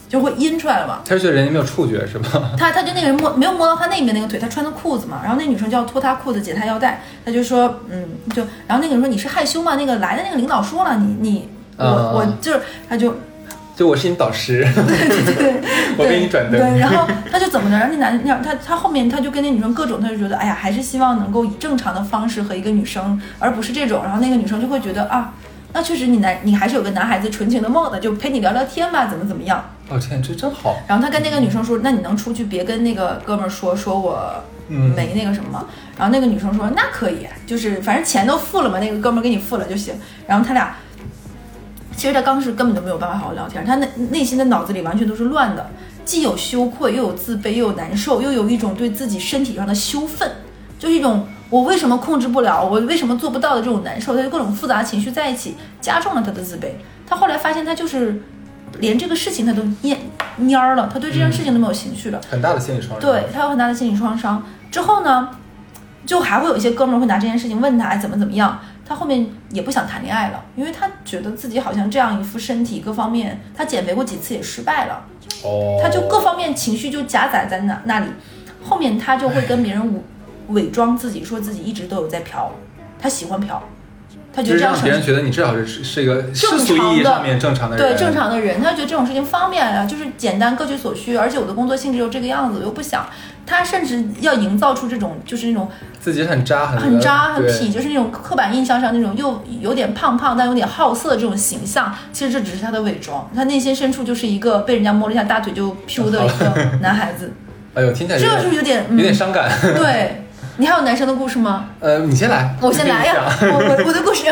就会阴出来了嘛。他是觉得人家没有触觉是吧？他他就那个人摸没有摸到他那边那个腿，他穿的裤子嘛，然后那女生就要脱他裤子解他腰带，他就说嗯就，然后那个人说你是害羞吗？那个来的那个领导说了，你你我、啊我就是他就就我是你导师，对，我给你转灯对，然后他就怎么着？然后那男那他他后面他就跟那女生各种，他就觉得哎呀，还是希望能够以正常的方式和一个女生，而不是这种。然后那个女生就会觉得啊，那确实你男你还是有个男孩子纯情的梦的，就陪你聊聊天吧，怎么怎么样。哦天，这真好，然后他跟那个女生说，那你能出去别跟那个哥们儿说说我嗯没那个什么吗？然后那个女生说那可以，就是反正钱都付了嘛，那个哥们儿给你付了就行。然后他俩。其实他当时根本就没有办法好好聊天，他内内心的脑子里完全都是乱的，既有羞愧，又有自卑，又有难受，又有一种对自己身体上的羞愤，就是一种我为什么控制不了，我为什么做不到的这种难受，他就各种复杂情绪在一起，加重了他的自卑。他后来发现，他就是连这个事情他都蔫蔫儿了，他对这件事情都没有情绪了。很大的心理创伤。对他有很大的心理创伤。之后呢，就还会有一些哥们儿会拿这件事情问他哎怎么怎么样。他后面也不想谈恋爱了，因为他觉得自己好像这样一副身体各方面，他减肥过几次也失败了，哦，他就各方面情绪就夹杂在那那里。后面他就会跟别人伪伪装自己，说自己一直都有在嫖，他喜欢嫖，他觉得这样让别人觉得你至少是是一个世正俗意义上面正常的人，对正常的人，他觉得这种事情方便啊，就是简单各取所需，而且我的工作性质又这个样子，我又不想。他甚至要营造出这种就是那种自己很渣很很渣很痞，就是那种刻板印象上那种又有点胖胖但有点好色的这种形象。其实这只是他的伪装，他内心深处就是一个被人家摸了一下大腿就 Q 的一个 男孩子。哎呦，听起来这是不是有点嗯有点伤感。对你还有男生的故事吗？呃，你先来，我先来。呀我我我的故事，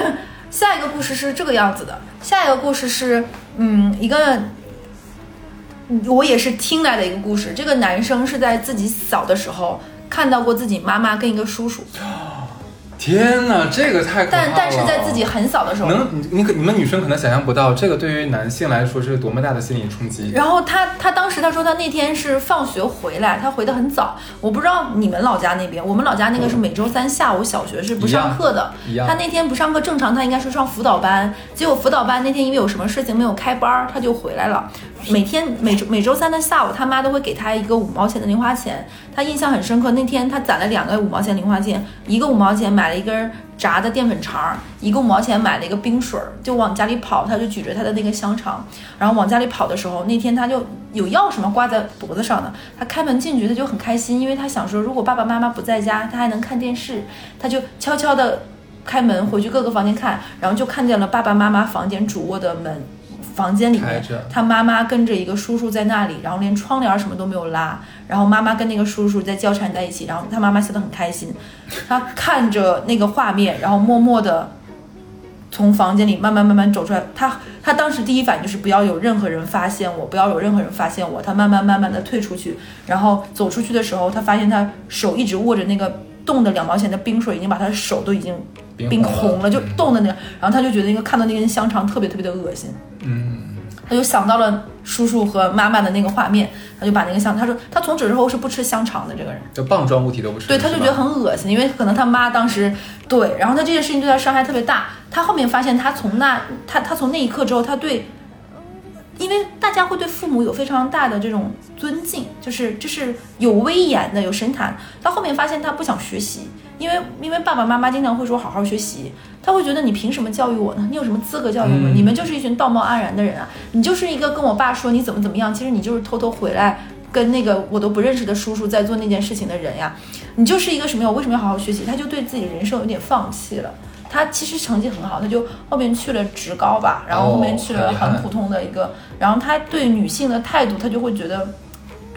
下一个故事是这个样子的，下一个故事是，嗯，一个，我也是听来的一个故事。这个男生是在自己小的时候看到过自己妈妈跟一个叔叔，天哪，这个太可怕了但但是在自己很小的时候，能你你你们女生可能想象不到，这个对于男性来说是多么大的心理冲击。然后他他当时他说他那天是放学回来，他回的很早。我不知道你们老家那边，我们老家那个是每周三下午小学是不上课的。他那天不上课，正常他应该是上辅导班，结果辅导班那天因为有什么事情没有开班，他就回来了。每天每周每周三的下午，他妈都会给他一个五毛钱的零花钱。他印象很深刻，那天他攒了两个五毛钱零花钱，一个五毛钱买了一根炸的淀粉肠，一个五毛钱买了一个冰水，就往家里跑。他就举着他的那个香肠，然后往家里跑的时候，那天他就有钥匙嘛挂在脖子上的。他开门进去，他就很开心，因为他想说，如果爸爸妈妈不在家，他还能看电视。他就悄悄的开门回去各个房间看，然后就看见了爸爸妈妈房间主卧的门。房间里面，他妈妈跟着一个叔叔在那里，然后连窗帘什么都没有拉，然后妈妈跟那个叔叔在交缠在一起，然后他妈妈笑得很开心，他看着那个画面，然后默默的从房间里慢慢慢慢走出来。他他当时第一反应就是不要有任何人发现我，不要有任何人发现我。他慢慢慢慢的退出去，然后走出去的时候，他发现他手一直握着那个冻的两毛钱的冰水，已经把他的手都已经。冰红了，就冻的那个，然后他就觉得那个看到那根香肠特别特别的恶心，嗯，他就想到了叔叔和妈妈的那个画面，他就把那个香，他说他从此之后是不吃香肠的这个人，就棒状物体都不吃，对，他就觉得很恶心，因为可能他妈当时对，然后他这件事情对他伤害特别大，他后面发现他从那他他从那一刻之后，他对，因为大家会对父母有非常大的这种尊敬，就是就是有威严的有神坛，到后面发现他不想学习。因为因为爸爸妈妈经常会说好好学习，他会觉得你凭什么教育我呢？你有什么资格教育我？你们就是一群道貌岸然的人啊！你就是一个跟我爸说你怎么怎么样，其实你就是偷偷回来跟那个我都不认识的叔叔在做那件事情的人呀！你就是一个什么呀？我为什么要好好学习？他就对自己的人生有点放弃了。他其实成绩很好，他就后面去了职高吧，然后后面去了很普通的一个，然后他对女性的态度，他就会觉得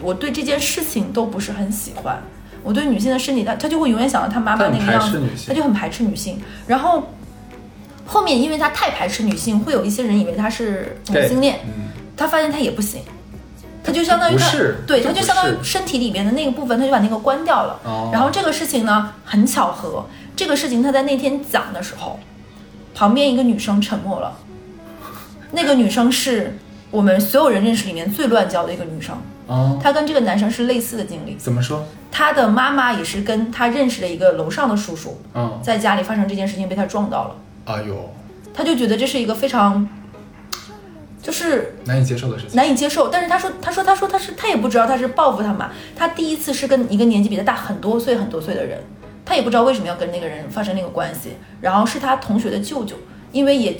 我对这件事情都不是很喜欢。我对女性的身体，她她就会永远想到她妈妈那个样子，她就很排斥女性。然后后面，因为她太排斥女性，会有一些人以为她是同性恋。他发现她也不行，他就相当于他，对，他就相当于身体里面的那个部分，他就把那个关掉了。然后这个事情呢，很巧合，这个事情他在那天讲的时候，旁边一个女生沉默了。那个女生是我们所有人认识里面最乱交的一个女生。哦，她跟这个男生是类似的经历。怎么说？他的妈妈也是跟他认识的一个楼上的叔叔，嗯，在家里发生这件事情被他撞到了。哎呦，他就觉得这是一个非常，就是难以接受的事情。难以接受，但是他说，他说，他说他是他也不知道他是报复他嘛。他第一次是跟一个年纪比他大很多岁很多岁的人，他也不知道为什么要跟那个人发生那个关系。然后是他同学的舅舅，因为也。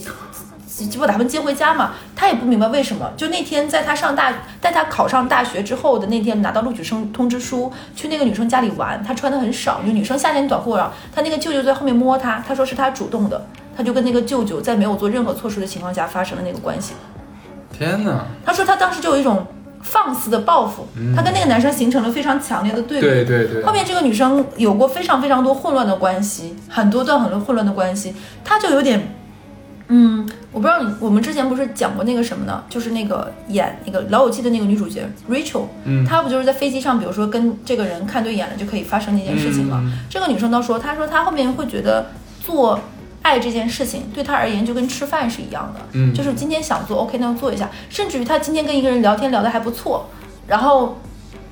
就把他们接回家嘛，他也不明白为什么。就那天在他上大，在他考上大学之后的那天，拿到录取生通知书，去那个女生家里玩。他穿的很少，就女生夏天短裤啊。他那个舅舅在后面摸他，他说是他主动的，他就跟那个舅舅在没有做任何措施的情况下发生了那个关系。天哪！他说他当时就有一种放肆的报复，他跟那个男生形成了非常强烈的对比。对对对。后面这个女生有过非常非常多混乱的关系，很多段很多混乱的关系，他就有点。嗯，我不知道你，我们之前不是讲过那个什么呢？就是那个演那个《老友记》的那个女主角 Rachel，嗯，她不就是在飞机上，比如说跟这个人看对眼了，就可以发生那件事情吗？这个女生倒说，她说她后面会觉得做爱这件事情对她而言就跟吃饭是一样的，嗯，就是今天想做 OK，那就做一下，甚至于她今天跟一个人聊天聊得还不错，然后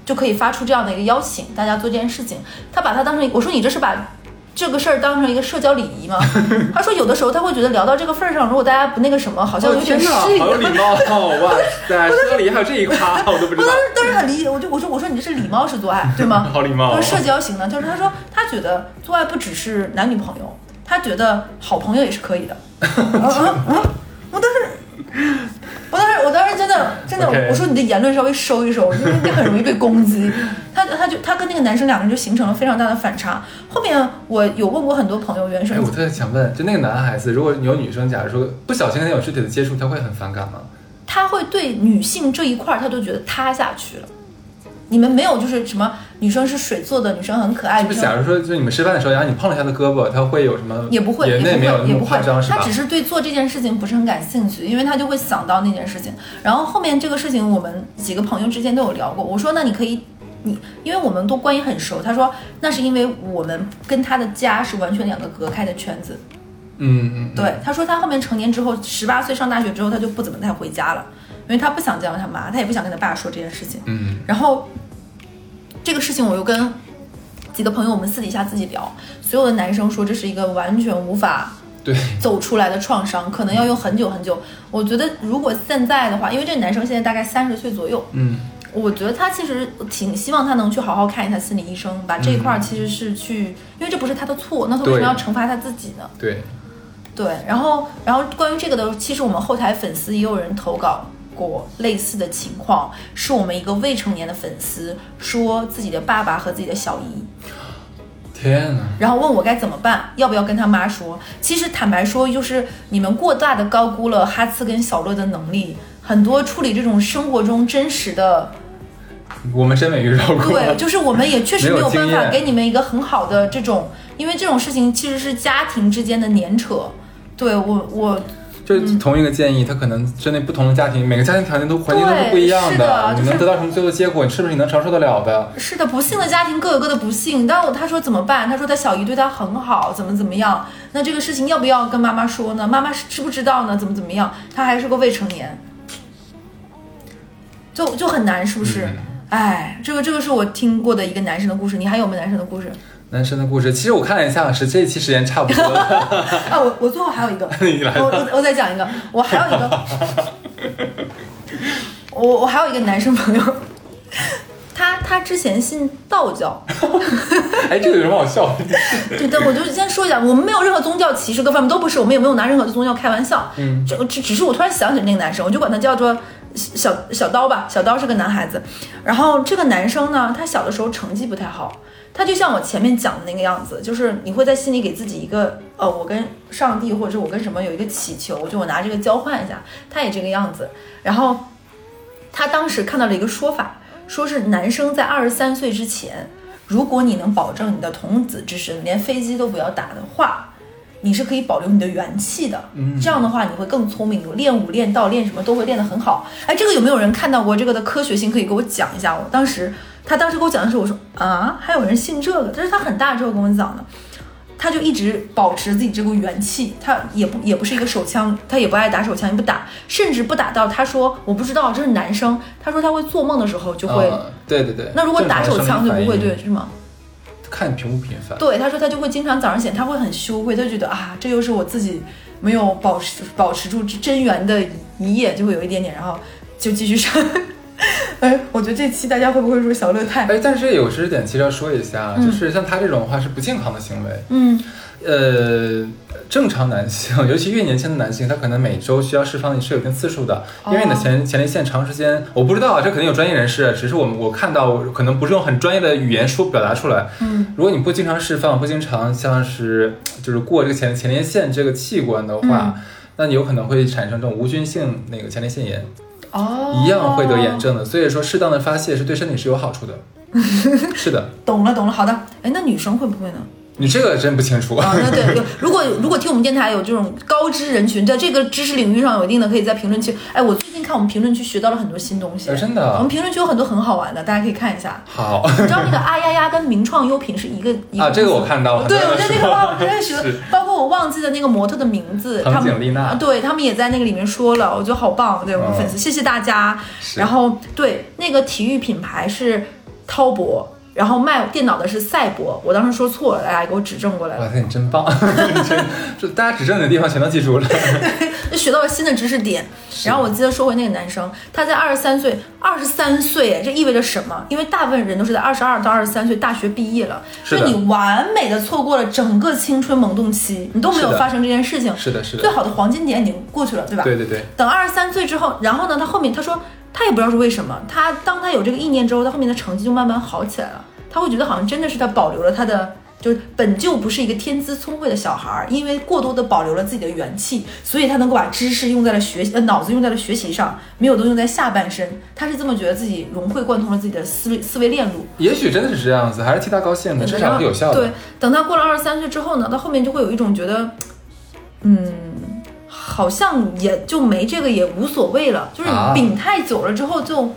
就可以发出这样的一个邀请，大家做这件事情，她把它当成我说你这是把。这个事儿当成一个社交礼仪吗？他说有的时候他会觉得聊到这个份儿上，如果大家不那个什么，好像有点失礼。好有礼貌 哇塞，社交礼仪还有这一趴，我都不知道。我当时当时很理解，我就我说我说你这是礼貌式做爱对吗？好礼貌。社交型的，就是他说他觉得做爱不只是男女朋友，他觉得好朋友也是可以的。我当时。我当时，我当时真的，真的，我说你的言论稍微收一收，因为你很容易被攻击。他，他就，他跟那个男生两个人就形成了非常大的反差。后面我有问过很多朋友，原生。哎，我特别想问，就那个男孩子，如果有女生，假如说不小心跟他有肢体的接触，他会很反感吗？他会对女性这一块，他都觉得塌下去了。你们没有就是什么女生是水做的，女生很可爱。就假如说，就你们吃饭的时候，然后你碰了一下他的胳膊，她会有什么？也不会，也不会，也不会。他只是对做这件事情不是很感兴趣，因为她就会想到那件事情。然后后面这个事情，我们几个朋友之间都有聊过。我说，那你可以，你因为我们都关系很熟。他说，那是因为我们跟他的家是完全两个隔开的圈子。嗯嗯。对，他说他后面成年之后，十八岁上大学之后，他就不怎么太回家了，因为他不想见到他妈，他也不想跟他爸说这件事情。嗯。然后。这个事情我又跟几个朋友，我们私底下自己聊，所有的男生说这是一个完全无法对，走出来的创伤，可能要用很久很久。我觉得如果现在的话，因为这个男生现在大概三十岁左右，嗯，我觉得他其实挺希望他能去好好看一下心理医生，把这一块儿其实是去，因为这不是他的错，那他为什么要惩罚他自己呢？对，对，然后然后关于这个的，其实我们后台粉丝也有人投稿过类似的情况，是我们一个未成年的粉丝说自己的爸爸和自己的小姨，天哪，然后问我该怎么办，要不要跟他妈说。其实坦白说，就是你们过大的高估了哈茨跟小乐的能力，很多处理这种生活中真实的，我们真没遇到过。对，就是我们也确实没有办法给你们一个很好的这种，因为这种事情其实是家庭之间的粘扯。对我我就是同一个建议，他可能针对不同的家庭，每个家庭条件都环境都是不一样的你就是能得到什么最后的结果，你是不是你能承受得了的？是的，不幸的家庭各有各的不幸。但我他说怎么办？他说他小姨对他很好，怎么怎么样？那这个事情要不要跟妈妈说呢？妈妈是知不知道呢？怎么怎么样？他还是个未成年，就就很难，是不是？嗯哎，这个这个是我听过的一个男生的故事。你还有没有男生的故事？男生的故事，其实我看了一下，是这一期时间差不多了。啊，我我最后还有一个，我我我再讲一个，我还有一个，我我还有一个男生朋友，他他之前信道教，哎，这个有什么好笑的？对的，我就先说一下，我们没有任何宗教歧视，各方面都不是，我们也没有拿任何的宗教开玩笑。嗯，这个只只是我突然想起那个男生，我就管他叫做小小刀吧。小刀是个男孩子，然后这个男生呢，他小的时候成绩不太好，他就像我前面讲的那个样子，就是你会在心里给自己一个呃，我跟上帝或者是我跟什么有一个祈求，就我拿这个交换一下，他也这个样子。然后他当时看到了一个说法，说是男生在二十三岁之前，如果你能保证你的童子之身，连飞机都不要打的话，你是可以保留你的元气的。嗯这样的话你会更聪明，练武、练道、练什么都会练得很好。哎，这个有没有人看到过这个的科学性？可以给我讲一下。我当时他当时给我讲的时候，我说啊，还有人信这个？这是他很大之后跟我讲的。他就一直保持自己这股元气，他也不也不是一个手枪，他也不爱打手枪，也不打，甚至不打到他说我不知道这是男生，他说他会做梦的时候就会，嗯对对对。那如果打手枪就不会对对，是吗？看频不频繁。对，他说他就会经常早上起来他会很羞愧，他就觉得啊这又是我自己没有保持保持住真元的一夜，就会有一点点，然后就继续上。哎，我觉得这期大家会不会说小乐太？哎，但是有知识点其实要说一下，就是像他这种的话是不健康的行为。嗯呃，正常男性，尤其越年轻的男性，他可能每周需要释放是有一定次数的，因为你的前前列腺长时间，我不知道啊，这肯定有专业人士，只是我们我看到可能不是用很专业的语言说表达出来。嗯，如果你不经常释放，不经常像是就是过这个前前列腺这个器官的话，那你有可能会产生这种无菌性那个前列腺炎，哦，一样会得炎症的。所以说，适当的发泄是对身体是有好处的。是的，懂了懂了，好的。哎，那女生会不会呢？你这个真不清楚。啊，那对，有 如果如果听我们电台有这种高知人群，在这个知识领域上有一定的，可以在评论区。哎，我最近看我们评论区学到了很多新东西，呃真的我们评论区有很多很好玩的，大家可以看一下。好你知道那个啊丫丫跟名创优品是一个 一个啊，这个我看到了。对，我在那个哇，我真的学 是，包括我忘记的那个模特的名字，藤他们丽娜啊对他们也在那个里面说了，我觉得好棒，对我们嗯粉丝，谢谢大家。然后对那个体育品牌是滔博，然后卖电脑的是赛博，我当时说错了，大家给我指正过来了哇。塞，你真棒！真 就大家指正你的地方全都记住了。就 学到了新的知识点。然后我记得说回那个男生，他在二十三岁，二十三岁，这意味着什么？因为大部分人都是在二十二到二十三岁大学毕业了，就你完美的错过了整个青春萌动期，你都没有发生这件事情。是的，是的，最好的黄金点已经过去了，对吧？对对对，等二十三岁之后，然后呢，他后面他说他也不知道是为什么，他当他有这个意念之后，他后面的成绩就慢慢好起来了。他会觉得好像真的是他保留了他的，就是本就不是一个天资聪慧的小孩儿，因为过多的保留了自己的元气，所以他能够把知识用在了学习，呃，脑子用在了学习上，没有都用在下半身。他是这么觉得自己融会贯通了自己的思维思维链路。也许真的是这样子，还是替他高兴的，至少是有效的。对，等他过了二十三岁之后呢，他后面就会有一种觉得，嗯，好像也就没这个也无所谓了，就是啊。你病太久了之后就、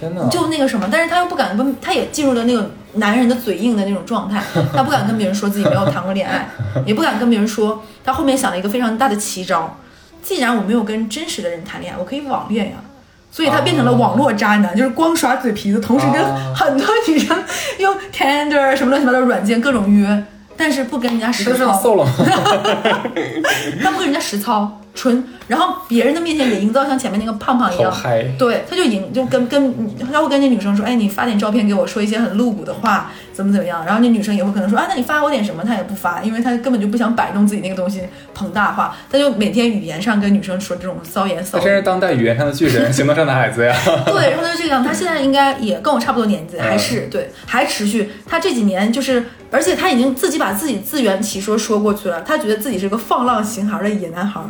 天哪，就那个什么，但是他又不敢跟，他也进入了那个男人的嘴硬的那种状态，他不敢跟别人说自己没有谈过恋爱，也不敢跟别人说，他后面想了一个非常大的奇招，既然我没有跟真实的人谈恋爱，我可以网恋呀。所以他变成了网络渣男，就是光耍嘴皮子，同时跟啊很多女生用 Tinder 什么乱七八糟软件各种约，但是不跟人家实操？他不跟人家实操，纯，然后别人的面前也营造像前面那个胖胖一样，对，他就营就跟跟他会跟那女生说，哎，你发点照片给我，说一些很露骨的话，怎么怎么样，然后那女生也会可能说，啊，那你发我点什么，他也不发，因为他根本就不想摆弄自己那个东西膨大化，他就每天语言上跟女生说这种骚言骚语他真。是当代语言上的巨人，行动上的孩子呀。对，然后他就这样，他现在应该也跟我差不多年纪，还嗯是对，还持续。他这几年就是，而且他已经自己把自己自圆其说说过去了，他觉得自己是个放浪形骸的野男孩儿。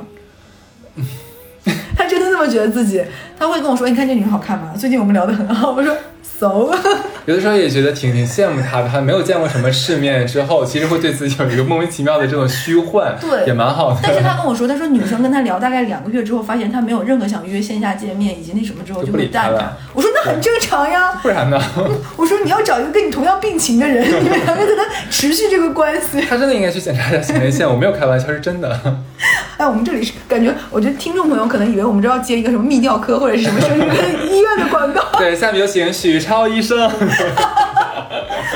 他真的那么觉得自己，他会跟我说：“你看这女人好看吗？”最近我们聊得很好，我说 so，有的时候也觉得挺挺羡慕他的，他没有见过什么世面之后，其实会对自己有一个莫名其妙的这种虚幻，对也蛮好的。但是他跟我说，他说女生跟他聊大概两个月之后，发现他没有任何想约线下见面以及那什么之后就会淡然。我说那很正常呀，不然呢？我说你要找一个跟你同样病情的人，你们两个才能持续这个关系。他真的应该去检查一下前列腺，我没有开玩笑，是真的。哎，我们这里是感觉，我觉得听众朋友可能以为我们这要接一个什么泌尿科或者是什么生殖科医院的广告。对，下面有请许超医生。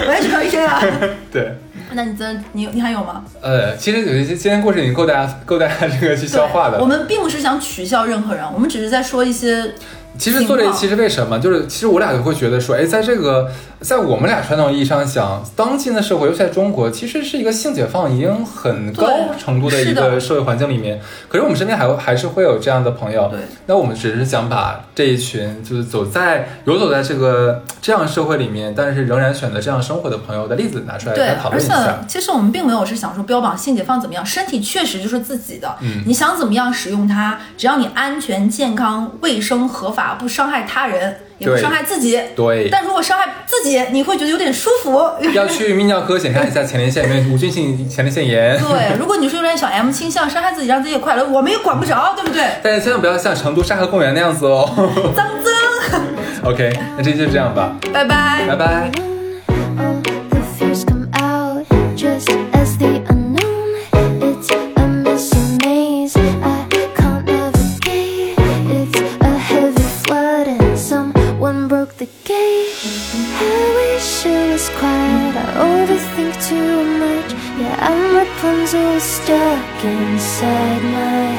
我也超医生啊。对，那你真你你还有吗？呃，其实有一些今天故事已经够大家够大家这个去消化的我。们并不是想取笑任何人，我们只是在说一些其实做这一期是为什么？就是其实我俩就会觉得说，哎，在这个在我们俩传统意义上想，当今的社会，尤其在中国，其实是一个性解放已经很高程度的一个社会环境里面。可是我们身边还有还是会有这样的朋友。对。那我们只是想把这一群就是走在游走在这个这样社会里面，但是仍然选择这样生活的朋友的例子拿出来对来，讨而且论一下。其实我们并没有是想说标榜性解放怎么样，身体确实就是自己的，嗯你想怎么样使用它，只要你安全、健康、卫生、合法，不伤害他人，也会伤害自己。对，但如果伤害自己，你会觉得有点舒服。要去泌尿科检查一下前列腺有没有无菌性前列腺炎。对，如果你是有点小 M 倾向，伤害自己让自己也快乐，我们也管不着，对不对？但是千万不要像成都沙河公园那样子哦。脏脏，OK，那这期就这样吧，拜拜。拜拜。Rapunzel stuck inside my